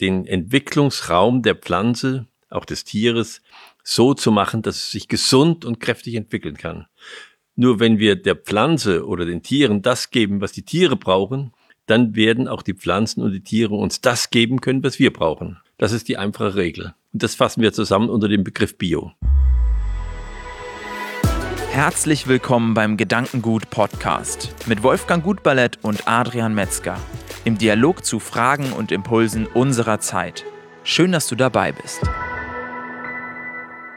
den Entwicklungsraum der Pflanze, auch des Tieres, so zu machen, dass es sich gesund und kräftig entwickeln kann. Nur wenn wir der Pflanze oder den Tieren das geben, was die Tiere brauchen, dann werden auch die Pflanzen und die Tiere uns das geben können, was wir brauchen. Das ist die einfache Regel. Und das fassen wir zusammen unter dem Begriff Bio. Herzlich willkommen beim Gedankengut Podcast mit Wolfgang Gutballett und Adrian Metzger im Dialog zu Fragen und Impulsen unserer Zeit. Schön, dass du dabei bist.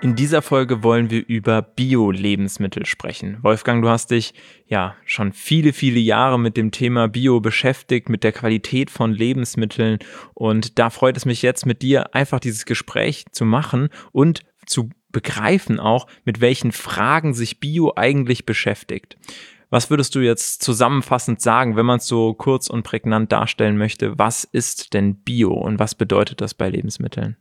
In dieser Folge wollen wir über Bio-Lebensmittel sprechen. Wolfgang, du hast dich ja schon viele, viele Jahre mit dem Thema Bio beschäftigt, mit der Qualität von Lebensmitteln. Und da freut es mich jetzt mit dir einfach dieses Gespräch zu machen und zu begreifen auch, mit welchen Fragen sich Bio eigentlich beschäftigt. Was würdest du jetzt zusammenfassend sagen, wenn man es so kurz und prägnant darstellen möchte? Was ist denn Bio und was bedeutet das bei Lebensmitteln?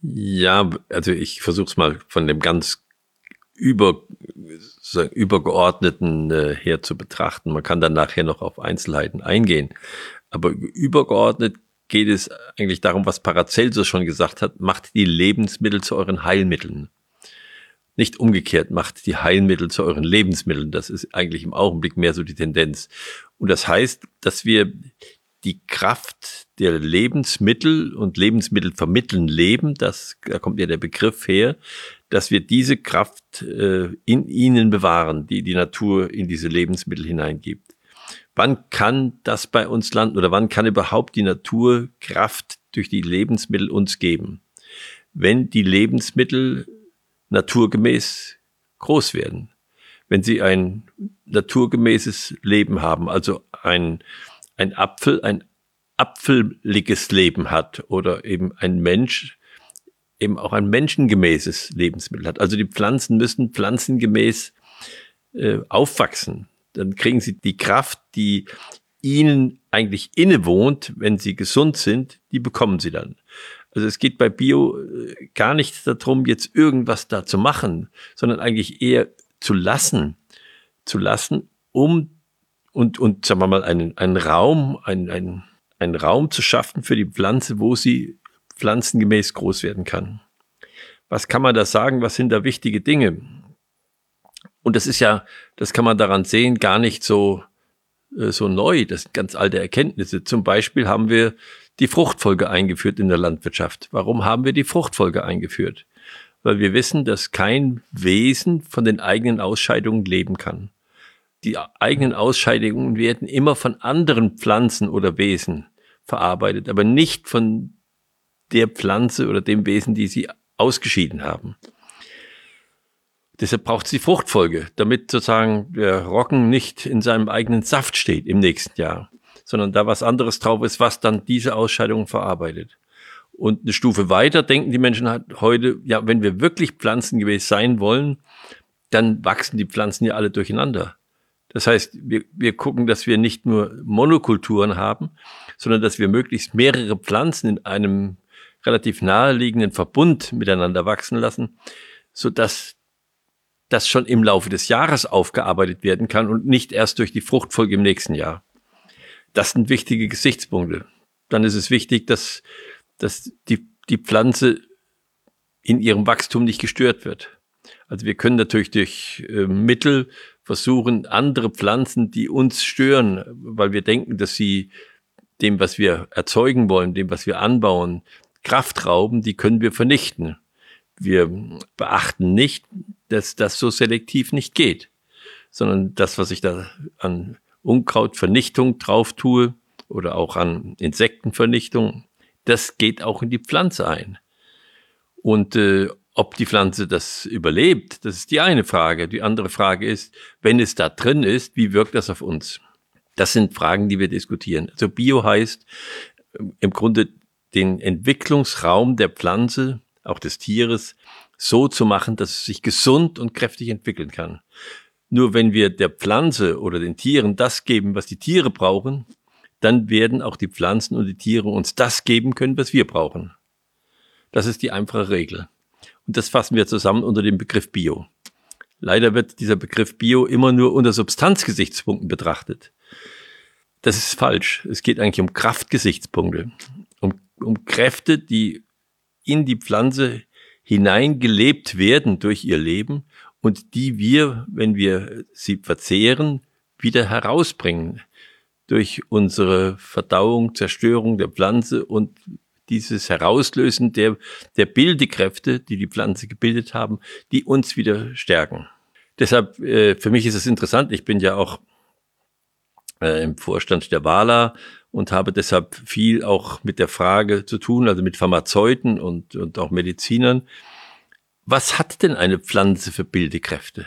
Ja, also ich versuche es mal von dem ganz über, übergeordneten äh, her zu betrachten. Man kann dann nachher noch auf Einzelheiten eingehen. Aber übergeordnet geht es eigentlich darum, was Paracelsus schon gesagt hat, macht die Lebensmittel zu euren Heilmitteln. Nicht umgekehrt, macht die Heilmittel zu euren Lebensmitteln. Das ist eigentlich im Augenblick mehr so die Tendenz. Und das heißt, dass wir die Kraft der Lebensmittel und Lebensmittel vermitteln Leben, das, da kommt ja der Begriff her, dass wir diese Kraft äh, in ihnen bewahren, die die Natur in diese Lebensmittel hineingibt. Wann kann das bei uns landen oder wann kann überhaupt die Natur Kraft durch die Lebensmittel uns geben? Wenn die Lebensmittel naturgemäß groß werden. Wenn sie ein naturgemäßes Leben haben, also ein, ein Apfel, ein apfeliges Leben hat oder eben ein Mensch eben auch ein menschengemäßes Lebensmittel hat. Also die Pflanzen müssen pflanzengemäß äh, aufwachsen. Dann kriegen sie die Kraft, die ihnen eigentlich innewohnt, wenn sie gesund sind, die bekommen sie dann. Also es geht bei Bio äh, gar nicht darum, jetzt irgendwas da zu machen, sondern eigentlich eher zu lassen, zu lassen, um und, und sagen wir mal, einen, einen Raum, einen, einen, einen Raum zu schaffen für die Pflanze, wo sie pflanzengemäß groß werden kann. Was kann man da sagen? Was sind da wichtige Dinge? Und das ist ja, das kann man daran sehen, gar nicht so, äh, so neu. Das sind ganz alte Erkenntnisse. Zum Beispiel haben wir die Fruchtfolge eingeführt in der Landwirtschaft. Warum haben wir die Fruchtfolge eingeführt? Weil wir wissen, dass kein Wesen von den eigenen Ausscheidungen leben kann. Die eigenen Ausscheidungen werden immer von anderen Pflanzen oder Wesen verarbeitet, aber nicht von der Pflanze oder dem Wesen, die sie ausgeschieden haben. Deshalb braucht es die Fruchtfolge, damit sozusagen der Roggen nicht in seinem eigenen Saft steht im nächsten Jahr sondern da was anderes drauf ist, was dann diese Ausscheidungen verarbeitet. Und eine Stufe weiter denken die Menschen halt heute, ja, wenn wir wirklich pflanzengemäß sein wollen, dann wachsen die Pflanzen ja alle durcheinander. Das heißt, wir, wir gucken, dass wir nicht nur Monokulturen haben, sondern dass wir möglichst mehrere Pflanzen in einem relativ naheliegenden Verbund miteinander wachsen lassen, so dass das schon im Laufe des Jahres aufgearbeitet werden kann und nicht erst durch die Fruchtfolge im nächsten Jahr. Das sind wichtige Gesichtspunkte. Dann ist es wichtig, dass, dass die, die Pflanze in ihrem Wachstum nicht gestört wird. Also wir können natürlich durch äh, Mittel versuchen, andere Pflanzen, die uns stören, weil wir denken, dass sie dem, was wir erzeugen wollen, dem, was wir anbauen, Kraft rauben, die können wir vernichten. Wir beachten nicht, dass das so selektiv nicht geht, sondern das, was ich da an Unkrautvernichtung drauf tue oder auch an Insektenvernichtung, das geht auch in die Pflanze ein. Und äh, ob die Pflanze das überlebt, das ist die eine Frage. Die andere Frage ist, wenn es da drin ist, wie wirkt das auf uns? Das sind Fragen, die wir diskutieren. Also Bio heißt äh, im Grunde den Entwicklungsraum der Pflanze, auch des Tieres, so zu machen, dass es sich gesund und kräftig entwickeln kann. Nur wenn wir der Pflanze oder den Tieren das geben, was die Tiere brauchen, dann werden auch die Pflanzen und die Tiere uns das geben können, was wir brauchen. Das ist die einfache Regel. Und das fassen wir zusammen unter dem Begriff Bio. Leider wird dieser Begriff Bio immer nur unter Substanzgesichtspunkten betrachtet. Das ist falsch. Es geht eigentlich um Kraftgesichtspunkte. Um um Kräfte, die in die Pflanze hineingelebt werden durch ihr Leben und die wir, wenn wir sie verzehren, wieder herausbringen durch unsere Verdauung, Zerstörung der Pflanze und dieses Herauslösen der, der Bildekräfte, die die Pflanze gebildet haben, die uns wieder stärken. Deshalb, äh, für mich ist es interessant, ich bin ja auch äh, im Vorstand der WALA und habe deshalb viel auch mit der Frage zu tun, also mit Pharmazeuten und, und auch Medizinern. Was hat denn eine Pflanze für Bildekräfte?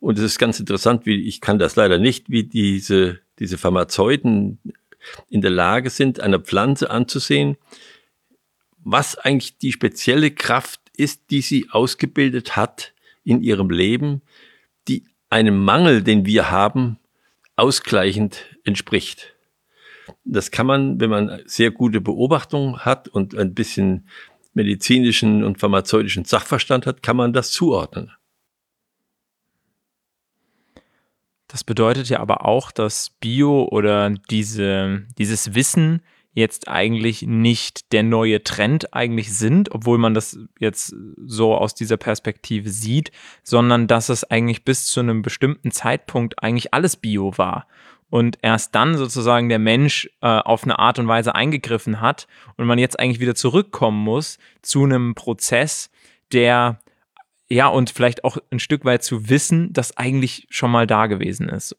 Und es ist ganz interessant, wie ich kann das leider nicht, wie diese, diese Pharmazeuten in der Lage sind, einer Pflanze anzusehen, was eigentlich die spezielle Kraft ist, die sie ausgebildet hat in ihrem Leben, die einem Mangel, den wir haben, ausgleichend entspricht. Das kann man, wenn man sehr gute Beobachtung hat und ein bisschen medizinischen und pharmazeutischen Sachverstand hat, kann man das zuordnen. Das bedeutet ja aber auch, dass Bio oder diese, dieses Wissen jetzt eigentlich nicht der neue Trend eigentlich sind, obwohl man das jetzt so aus dieser Perspektive sieht, sondern dass es eigentlich bis zu einem bestimmten Zeitpunkt eigentlich alles Bio war und erst dann sozusagen der Mensch äh, auf eine Art und Weise eingegriffen hat und man jetzt eigentlich wieder zurückkommen muss zu einem Prozess, der ja, und vielleicht auch ein Stück weit zu wissen, dass eigentlich schon mal da gewesen ist.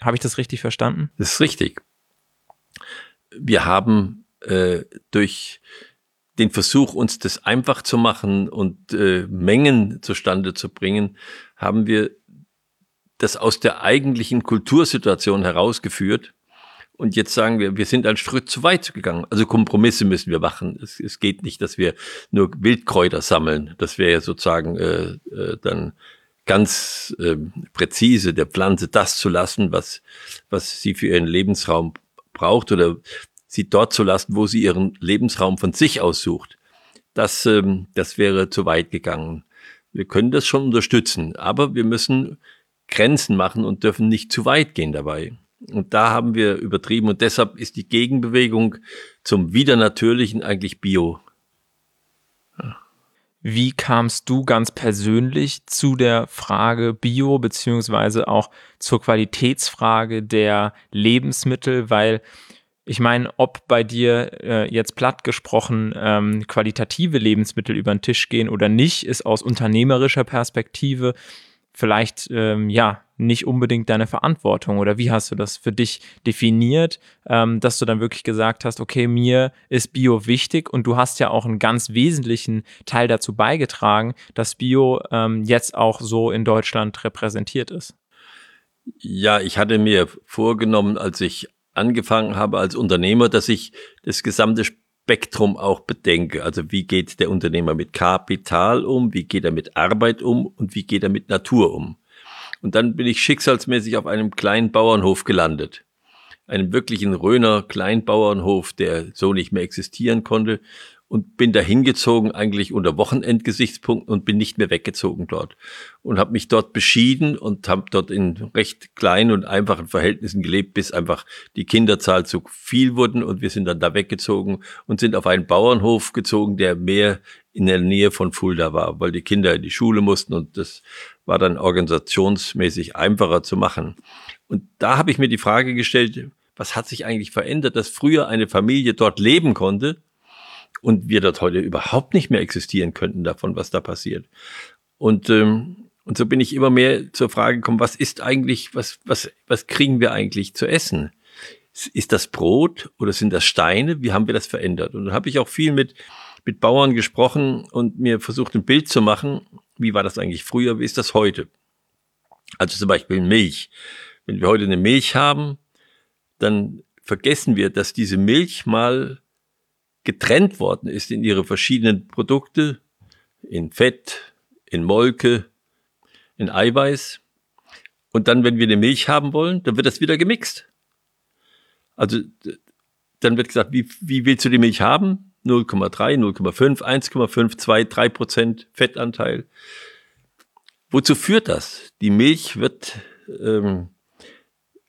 Habe ich das richtig verstanden? Das ist richtig. Wir haben äh, durch den Versuch, uns das einfach zu machen und äh, Mengen zustande zu bringen, haben wir das aus der eigentlichen Kultursituation herausgeführt und jetzt sagen wir, wir sind einen Schritt zu weit gegangen. Also Kompromisse müssen wir machen. Es, es geht nicht, dass wir nur Wildkräuter sammeln. Das wäre ja sozusagen äh, äh, dann ganz äh, präzise der Pflanze das zu lassen, was, was sie für ihren Lebensraum braucht oder sie dort zu lassen, wo sie ihren Lebensraum von sich aussucht. Das, ähm, das wäre zu weit gegangen. Wir können das schon unterstützen, aber wir müssen Grenzen machen und dürfen nicht zu weit gehen dabei. Und da haben wir übertrieben und deshalb ist die Gegenbewegung zum Widernatürlichen eigentlich Bio. Wie kamst du ganz persönlich zu der Frage Bio beziehungsweise auch zur Qualitätsfrage der Lebensmittel? Weil ich meine, ob bei dir äh, jetzt platt gesprochen ähm, qualitative Lebensmittel über den Tisch gehen oder nicht, ist aus unternehmerischer Perspektive vielleicht ähm, ja nicht unbedingt deine Verantwortung oder wie hast du das für dich definiert, ähm, dass du dann wirklich gesagt hast, okay, mir ist Bio wichtig und du hast ja auch einen ganz wesentlichen Teil dazu beigetragen, dass Bio ähm, jetzt auch so in Deutschland repräsentiert ist. Ja, ich hatte mir vorgenommen, als ich angefangen habe als Unternehmer, dass ich das gesamte Spektrum auch bedenke. Also wie geht der Unternehmer mit Kapital um, wie geht er mit Arbeit um und wie geht er mit Natur um. Und dann bin ich schicksalsmäßig auf einem kleinen Bauernhof gelandet. Einem wirklichen Röner Kleinbauernhof, der so nicht mehr existieren konnte und bin da hingezogen eigentlich unter Wochenendgesichtspunkten und bin nicht mehr weggezogen dort und habe mich dort beschieden und habe dort in recht kleinen und einfachen Verhältnissen gelebt, bis einfach die Kinderzahl zu viel wurden und wir sind dann da weggezogen und sind auf einen Bauernhof gezogen, der mehr in der Nähe von Fulda war, weil die Kinder in die Schule mussten und das war dann organisationsmäßig einfacher zu machen. Und da habe ich mir die Frage gestellt, was hat sich eigentlich verändert, dass früher eine Familie dort leben konnte und wir dort heute überhaupt nicht mehr existieren könnten davon, was da passiert. Und, ähm, und so bin ich immer mehr zur Frage gekommen, was ist eigentlich, was, was, was kriegen wir eigentlich zu essen? Ist das Brot oder sind das Steine? Wie haben wir das verändert? Und dann habe ich auch viel mit, mit Bauern gesprochen und mir versucht, ein Bild zu machen. Wie war das eigentlich früher? Wie ist das heute? Also zum Beispiel Milch. Wenn wir heute eine Milch haben, dann vergessen wir, dass diese Milch mal getrennt worden ist in ihre verschiedenen Produkte, in Fett, in Molke, in Eiweiß. Und dann, wenn wir eine Milch haben wollen, dann wird das wieder gemixt. Also dann wird gesagt, wie, wie willst du die Milch haben? 0,3, 0,5, 1,5, 2, 3 Prozent Fettanteil. Wozu führt das? Die Milch wird ähm,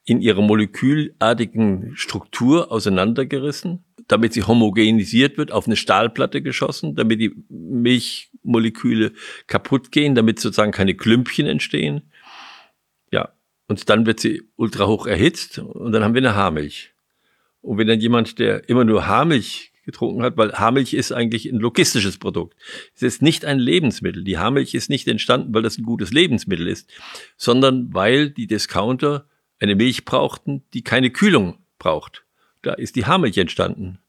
in ihrer molekülartigen Struktur auseinandergerissen damit sie homogenisiert wird, auf eine Stahlplatte geschossen, damit die Milchmoleküle kaputt gehen, damit sozusagen keine Klümpchen entstehen. Ja, und dann wird sie ultra hoch erhitzt und dann haben wir eine Haarmilch. Und wenn dann jemand, der immer nur Haarmilch getrunken hat, weil Haarmilch ist eigentlich ein logistisches Produkt. Es ist nicht ein Lebensmittel. Die Haarmilch ist nicht entstanden, weil das ein gutes Lebensmittel ist, sondern weil die Discounter eine Milch brauchten, die keine Kühlung braucht. Da ist die Haarmilch entstanden.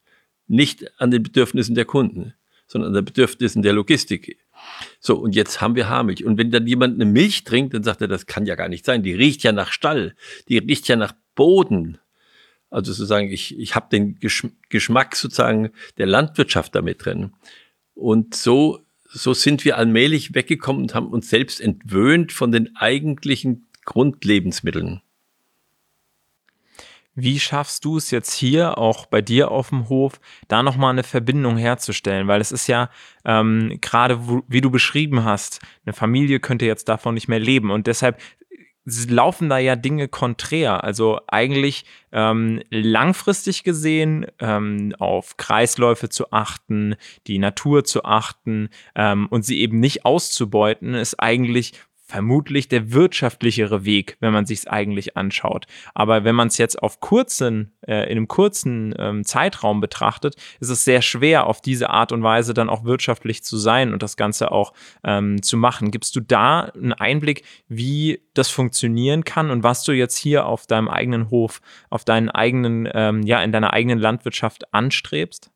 Nicht an den Bedürfnissen der Kunden, sondern an den Bedürfnissen der Logistik. So, und jetzt haben wir Haarmilch. Und wenn dann jemand eine Milch trinkt, dann sagt er, das kann ja gar nicht sein. Die riecht ja nach Stall. Die riecht ja nach Boden. Also sozusagen, ich, ich habe den Geschmack sozusagen der Landwirtschaft damit drin. Und so, so sind wir allmählich weggekommen und haben uns selbst entwöhnt von den eigentlichen Grundlebensmitteln. Wie schaffst du es jetzt hier, auch bei dir auf dem Hof, da nochmal eine Verbindung herzustellen? Weil es ist ja ähm, gerade, wie du beschrieben hast, eine Familie könnte jetzt davon nicht mehr leben. Und deshalb laufen da ja Dinge konträr. Also eigentlich ähm, langfristig gesehen ähm, auf Kreisläufe zu achten, die Natur zu achten ähm, und sie eben nicht auszubeuten, ist eigentlich vermutlich der wirtschaftlichere Weg, wenn man sich es eigentlich anschaut. Aber wenn man es jetzt auf kurzen, äh, in einem kurzen ähm, Zeitraum betrachtet, ist es sehr schwer, auf diese Art und Weise dann auch wirtschaftlich zu sein und das Ganze auch ähm, zu machen. Gibst du da einen Einblick, wie das funktionieren kann und was du jetzt hier auf deinem eigenen Hof, auf deinen eigenen, ähm, ja, in deiner eigenen Landwirtschaft anstrebst?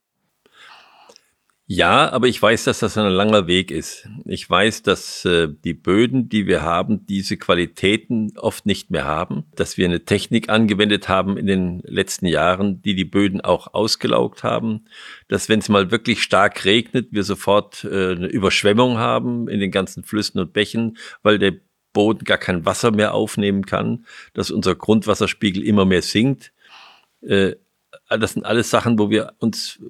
Ja, aber ich weiß, dass das ein langer Weg ist. Ich weiß, dass äh, die Böden, die wir haben, diese Qualitäten oft nicht mehr haben, dass wir eine Technik angewendet haben in den letzten Jahren, die die Böden auch ausgelaugt haben, dass wenn es mal wirklich stark regnet, wir sofort äh, eine Überschwemmung haben in den ganzen Flüssen und Bächen, weil der Boden gar kein Wasser mehr aufnehmen kann, dass unser Grundwasserspiegel immer mehr sinkt. Äh, das sind alles Sachen, wo wir uns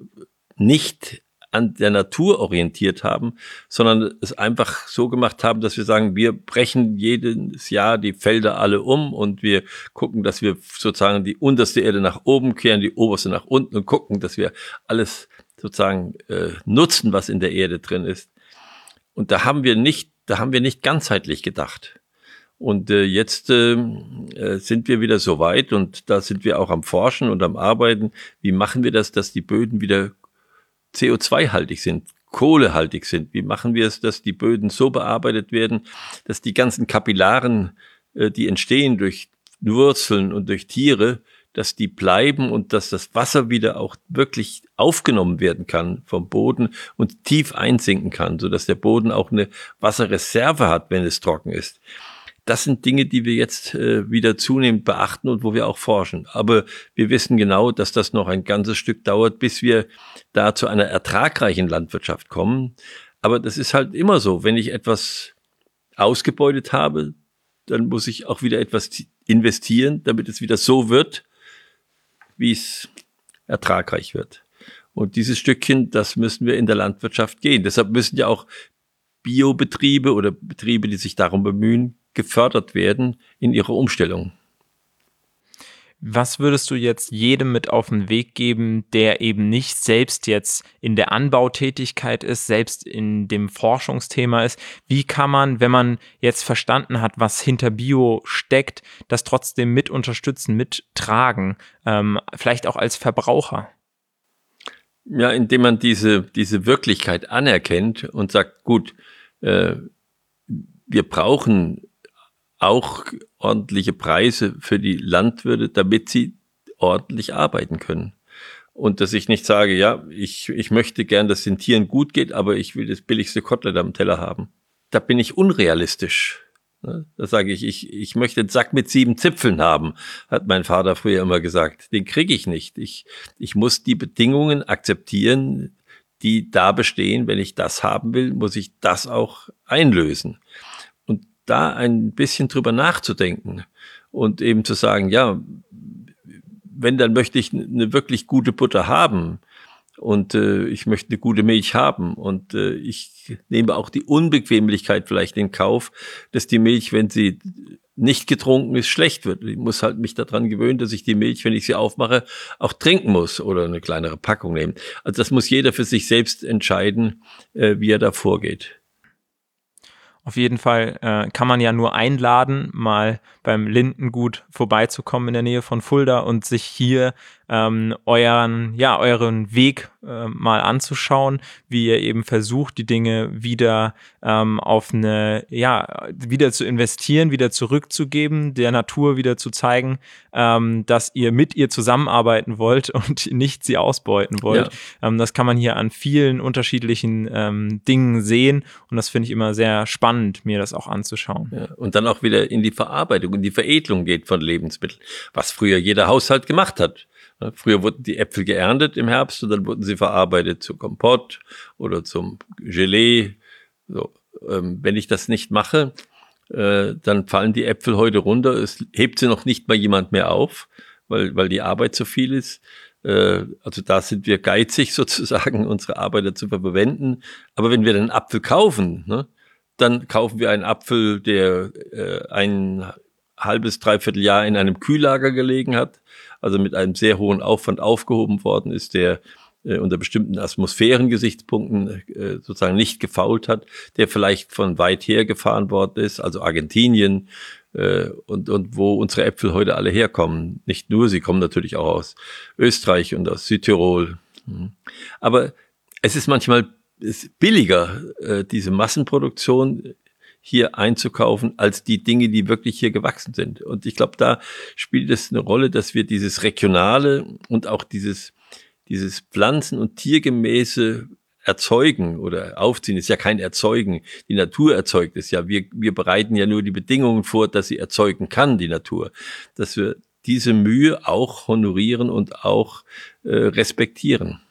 nicht an der Natur orientiert haben, sondern es einfach so gemacht haben, dass wir sagen, wir brechen jedes Jahr die Felder alle um und wir gucken, dass wir sozusagen die unterste Erde nach oben kehren, die oberste nach unten und gucken, dass wir alles sozusagen äh, nutzen, was in der Erde drin ist. Und da haben wir nicht, da haben wir nicht ganzheitlich gedacht. Und äh, jetzt äh, äh sind wir wieder so weit und da sind wir auch am Forschen und am Arbeiten. Wie machen wir das, dass die Böden wieder CO2-haltig sind, kohlehaltig sind? Wie machen wir es, dass die Böden so bearbeitet werden, dass die ganzen Kapillaren, äh, die entstehen durch Wurzeln und durch Tiere, dass die bleiben und dass das Wasser wieder auch wirklich aufgenommen werden kann vom Boden und tief einsinken kann, so dass der Boden auch eine Wasserreserve hat, wenn es trocken ist das sind Dinge, die wir jetzt äh, wieder zunehmend beachten und wo wir auch forschen. Aber wir wissen genau, dass das noch ein ganzes Stück dauert, bis wir da zu einer ertragreichen Landwirtschaft kommen. Aber das ist halt immer so. Wenn ich etwas ausgebeutet habe, dann muss ich auch wieder etwas investieren, damit es wieder so wird, wie es ertragreich wird. Und dieses Stückchen, das müssen wir in der Landwirtschaft gehen. Deshalb müssen ja auch Biobetriebe oder Betriebe, die sich darum bemühen, gefördert werden in ihrer Umstellung. Was würdest du jetzt jedem mit auf den Weg geben, der eben nicht selbst jetzt in der Anbautätigkeit ist, selbst in dem Forschungsthema ist? Wie kann man, wenn man jetzt verstanden hat, was hinter Bio steckt, das trotzdem mit unterstützen, mittragen, ähm, vielleicht auch als Verbraucher? Ja, indem man diese, diese Wirklichkeit anerkennt und sagt, gut, äh, wir brauchen auch ordentliche Preise für die Landwirte, damit sie ordentlich arbeiten können. Und dass ich nicht sage, ja, ich, ich möchte gern, dass den Tieren gut geht, aber ich will das billigste Kotelett am Teller haben. Da bin ich unrealistisch. Ne? Da sage ich, ich, ich möchte einen Sack mit sieben Zipfeln haben, hat mein Vater früher immer gesagt. Den kriege ich nicht. Ich, ich muss die Bedingungen akzeptieren, die da bestehen. Wenn ich das haben will, muss ich das auch einlösen da ein bisschen drüber nachzudenken und eben zu sagen, ja, wenn, dann möchte ich eine wirklich gute Butter haben. und äh, ich möchte eine gute Milch haben und äh, ich nehme auch die Unbequemlichkeit vielleicht in Kauf, dass die Milch, wenn sie nicht getrunken ist, schlecht wird. Ich muss halt mich daran gewöhnen, dass ich die Milch, wenn ich sie aufmache, auch trinken muss oder eine kleinere Packung nehmen. Also das muss jeder für sich selbst entscheiden, äh, wie er da vorgeht. Auf jeden Fall äh, kann man ja nur einladen, mal beim Lindengut vorbeizukommen in der Nähe von Fulda und sich hier ähm, euren, ja, euren Weg äh, mal anzuschauen, wie ihr eben versucht, die Dinge wieder ähm, auf eine, ja, wieder zu investieren, wieder zurückzugeben, der Natur wieder zu zeigen, ähm, dass ihr mit ihr zusammenarbeiten wollt und nicht sie ausbeuten wollt. Ja. Ähm, das kann man hier an vielen unterschiedlichen ähm, Dingen sehen und das finde ich immer sehr spannend, mir das auch anzuschauen. Ja, und dann auch wieder in die Verarbeitung, in die Veredelung geht von Lebensmitteln, was früher jeder Haushalt gemacht hat. Früher wurden die Äpfel geerntet im Herbst und dann wurden sie verarbeitet zu Kompott oder zum Gelee. So, ähm, wenn ich das nicht mache, äh, dann fallen die Äpfel heute runter. Es hebt sie noch nicht mal jemand mehr auf, weil, weil die Arbeit zu viel ist. Äh, also da sind wir geizig sozusagen, unsere Arbeiter zu verwenden. Aber wenn wir den Apfel kaufen, ne, dann kaufen wir einen Apfel, der äh, ein halbes, dreiviertel Jahr in einem Kühllager gelegen hat also mit einem sehr hohen Aufwand aufgehoben worden ist, der äh, unter bestimmten Atmosphärengesichtspunkten äh, sozusagen nicht gefault hat, der vielleicht von weit her gefahren worden ist, also Argentinien äh, und, und wo unsere Äpfel heute alle herkommen. Nicht nur, sie kommen natürlich auch aus Österreich und aus Südtirol. Mhm. Aber es ist manchmal billiger, äh, diese Massenproduktion hier einzukaufen, als die Dinge, die wirklich hier gewachsen sind. Und ich glaube, da spielt es eine Rolle, dass wir dieses Regionale und auch dieses, dieses Pflanzen- und Tiergemäße erzeugen oder aufziehen ist ja kein Erzeugen. Die Natur erzeugt es ja. Wir, wir bereiten ja nur die Bedingungen vor, dass sie erzeugen kann, die Natur. Dass wir diese Mühe auch honorieren und auch äh, respektieren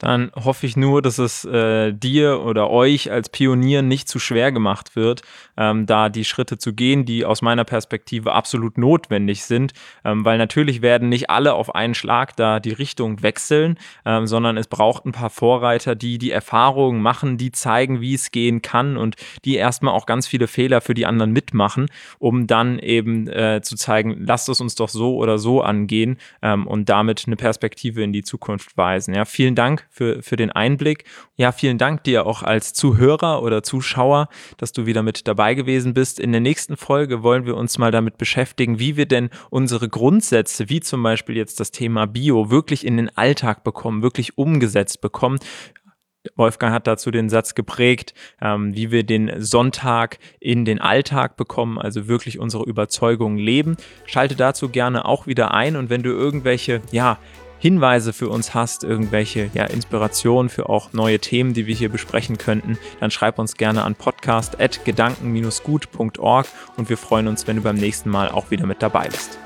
dann hoffe ich nur, dass es äh, dir oder euch als Pionier nicht zu schwer gemacht wird, ähm, da die Schritte zu gehen, die aus meiner Perspektive absolut notwendig sind, ähm, weil natürlich werden nicht alle auf einen Schlag da die Richtung wechseln, ähm, sondern es braucht ein paar Vorreiter, die die Erfahrungen machen, die zeigen, wie es gehen kann und die erstmal auch ganz viele Fehler für die anderen mitmachen, um dann eben äh, zu zeigen, lasst es uns doch so oder so angehen ähm, und damit eine Perspektive in die Zukunft weisen. Ja, vielen Dank für, für den Einblick. Ja, vielen Dank dir auch als Zuhörer oder Zuschauer, dass du wieder mit dabei gewesen bist. In der nächsten Folge wollen wir uns mal damit beschäftigen, wie wir denn unsere Grundsätze, wie zum Beispiel jetzt das Thema Bio, wirklich in den Alltag bekommen, wirklich umgesetzt bekommen. Wolfgang hat dazu den Satz geprägt, ähm, wie wir den Sonntag in den Alltag bekommen, also wirklich unsere Überzeugungen leben. Schalte dazu gerne auch wieder ein und wenn du irgendwelche, ja, Hinweise für uns hast, irgendwelche ja, Inspirationen für auch neue Themen, die wir hier besprechen könnten, dann schreib uns gerne an podcast.gedanken-gut.org und wir freuen uns, wenn du beim nächsten Mal auch wieder mit dabei bist.